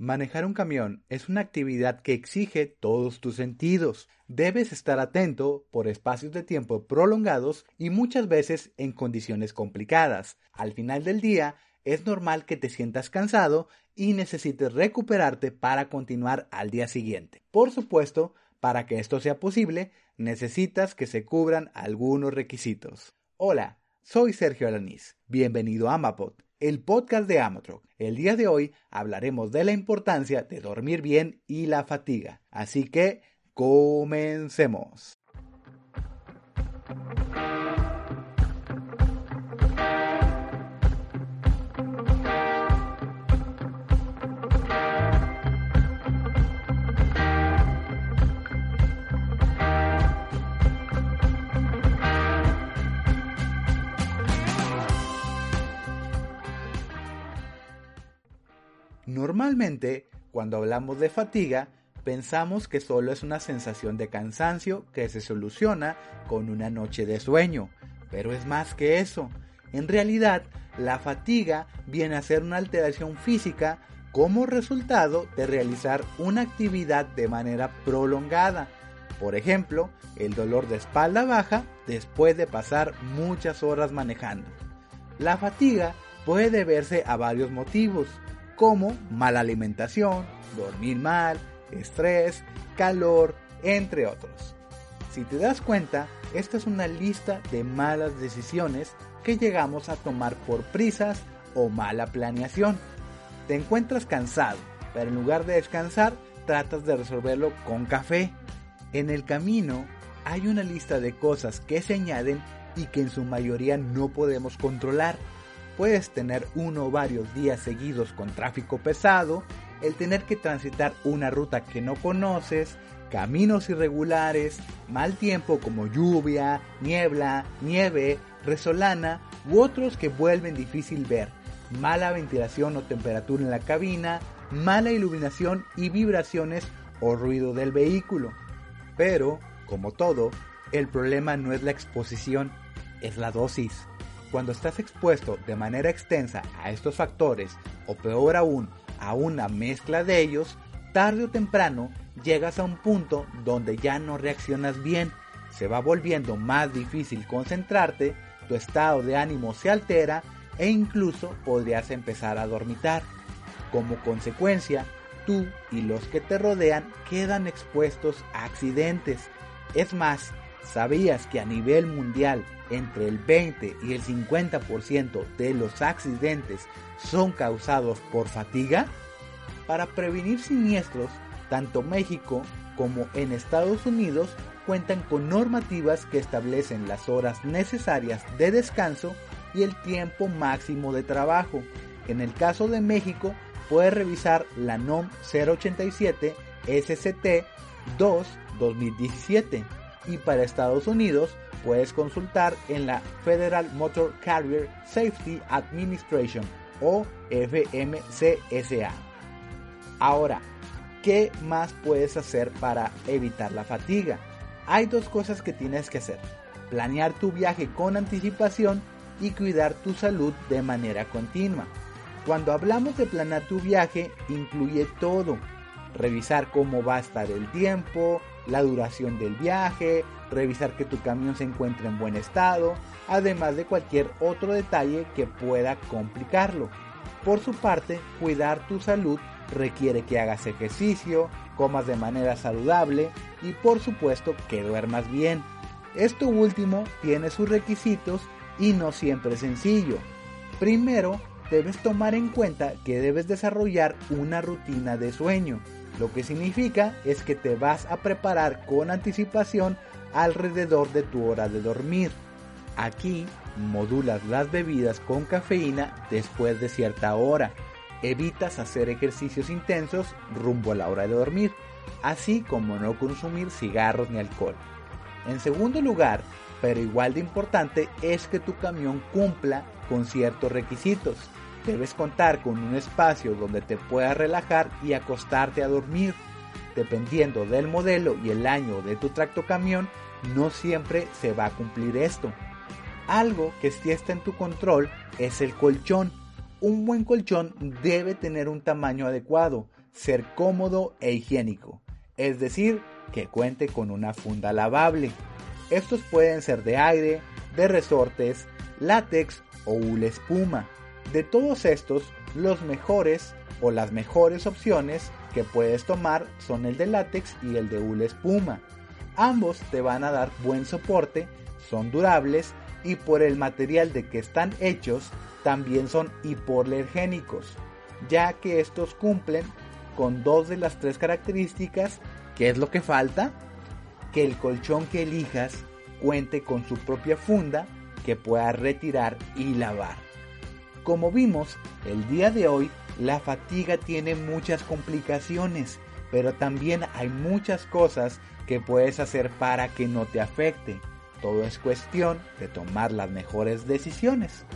Manejar un camión es una actividad que exige todos tus sentidos. Debes estar atento por espacios de tiempo prolongados y muchas veces en condiciones complicadas. Al final del día, es normal que te sientas cansado y necesites recuperarte para continuar al día siguiente. Por supuesto, para que esto sea posible, necesitas que se cubran algunos requisitos. Hola, soy Sergio Alanís. Bienvenido a Amapod el podcast de Amatroc. El día de hoy hablaremos de la importancia de dormir bien y la fatiga. Así que comencemos. Normalmente, cuando hablamos de fatiga, pensamos que solo es una sensación de cansancio que se soluciona con una noche de sueño, pero es más que eso. En realidad, la fatiga viene a ser una alteración física como resultado de realizar una actividad de manera prolongada. Por ejemplo, el dolor de espalda baja después de pasar muchas horas manejando. La fatiga puede deberse a varios motivos, como mala alimentación, dormir mal, estrés, calor, entre otros. Si te das cuenta, esta es una lista de malas decisiones que llegamos a tomar por prisas o mala planeación. Te encuentras cansado, pero en lugar de descansar, tratas de resolverlo con café. En el camino hay una lista de cosas que se añaden y que en su mayoría no podemos controlar puedes tener uno o varios días seguidos con tráfico pesado, el tener que transitar una ruta que no conoces, caminos irregulares, mal tiempo como lluvia, niebla, nieve, resolana u otros que vuelven difícil ver, mala ventilación o temperatura en la cabina, mala iluminación y vibraciones o ruido del vehículo. Pero, como todo, el problema no es la exposición, es la dosis. Cuando estás expuesto de manera extensa a estos factores, o peor aún, a una mezcla de ellos, tarde o temprano llegas a un punto donde ya no reaccionas bien, se va volviendo más difícil concentrarte, tu estado de ánimo se altera e incluso podrías empezar a dormitar. Como consecuencia, tú y los que te rodean quedan expuestos a accidentes. Es más, ¿sabías que a nivel mundial entre el 20 y el 50% de los accidentes son causados por fatiga? Para prevenir siniestros, tanto México como en Estados Unidos cuentan con normativas que establecen las horas necesarias de descanso y el tiempo máximo de trabajo. En el caso de México, puede revisar la NOM 087 SCT 2 2017 y para Estados Unidos puedes consultar en la Federal Motor Carrier Safety Administration o FMCSA. Ahora, ¿qué más puedes hacer para evitar la fatiga? Hay dos cosas que tienes que hacer. Planear tu viaje con anticipación y cuidar tu salud de manera continua. Cuando hablamos de planear tu viaje, incluye todo. Revisar cómo va a estar el tiempo, la duración del viaje, revisar que tu camión se encuentre en buen estado, además de cualquier otro detalle que pueda complicarlo. Por su parte, cuidar tu salud requiere que hagas ejercicio, comas de manera saludable y por supuesto que duermas bien. Esto último tiene sus requisitos y no siempre es sencillo. Primero, debes tomar en cuenta que debes desarrollar una rutina de sueño. Lo que significa es que te vas a preparar con anticipación alrededor de tu hora de dormir. Aquí modulas las bebidas con cafeína después de cierta hora. Evitas hacer ejercicios intensos rumbo a la hora de dormir, así como no consumir cigarros ni alcohol. En segundo lugar, pero igual de importante, es que tu camión cumpla con ciertos requisitos. Debes contar con un espacio donde te puedas relajar y acostarte a dormir. Dependiendo del modelo y el año de tu tracto camión, no siempre se va a cumplir esto. Algo que sí está en tu control es el colchón. Un buen colchón debe tener un tamaño adecuado, ser cómodo e higiénico, es decir, que cuente con una funda lavable. Estos pueden ser de aire, de resortes, látex o hule espuma. De todos estos, los mejores o las mejores opciones que puedes tomar son el de látex y el de hule espuma. Ambos te van a dar buen soporte, son durables y por el material de que están hechos también son hipoalergénicos, ya que estos cumplen con dos de las tres características. ¿Qué es lo que falta? Que el colchón que elijas cuente con su propia funda que pueda retirar y lavar. Como vimos, el día de hoy la fatiga tiene muchas complicaciones, pero también hay muchas cosas que puedes hacer para que no te afecte. Todo es cuestión de tomar las mejores decisiones.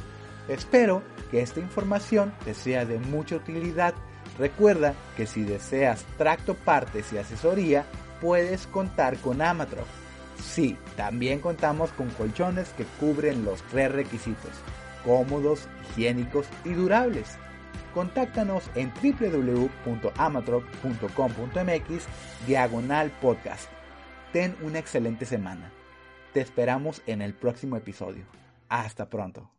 Espero que esta información te sea de mucha utilidad. Recuerda que si deseas tracto partes y asesoría, puedes contar con Amatroc. Sí, también contamos con colchones que cubren los tres requisitos, cómodos, higiénicos y durables. Contáctanos en www.amatroc.com.mx diagonal podcast. Ten una excelente semana. Te esperamos en el próximo episodio. Hasta pronto.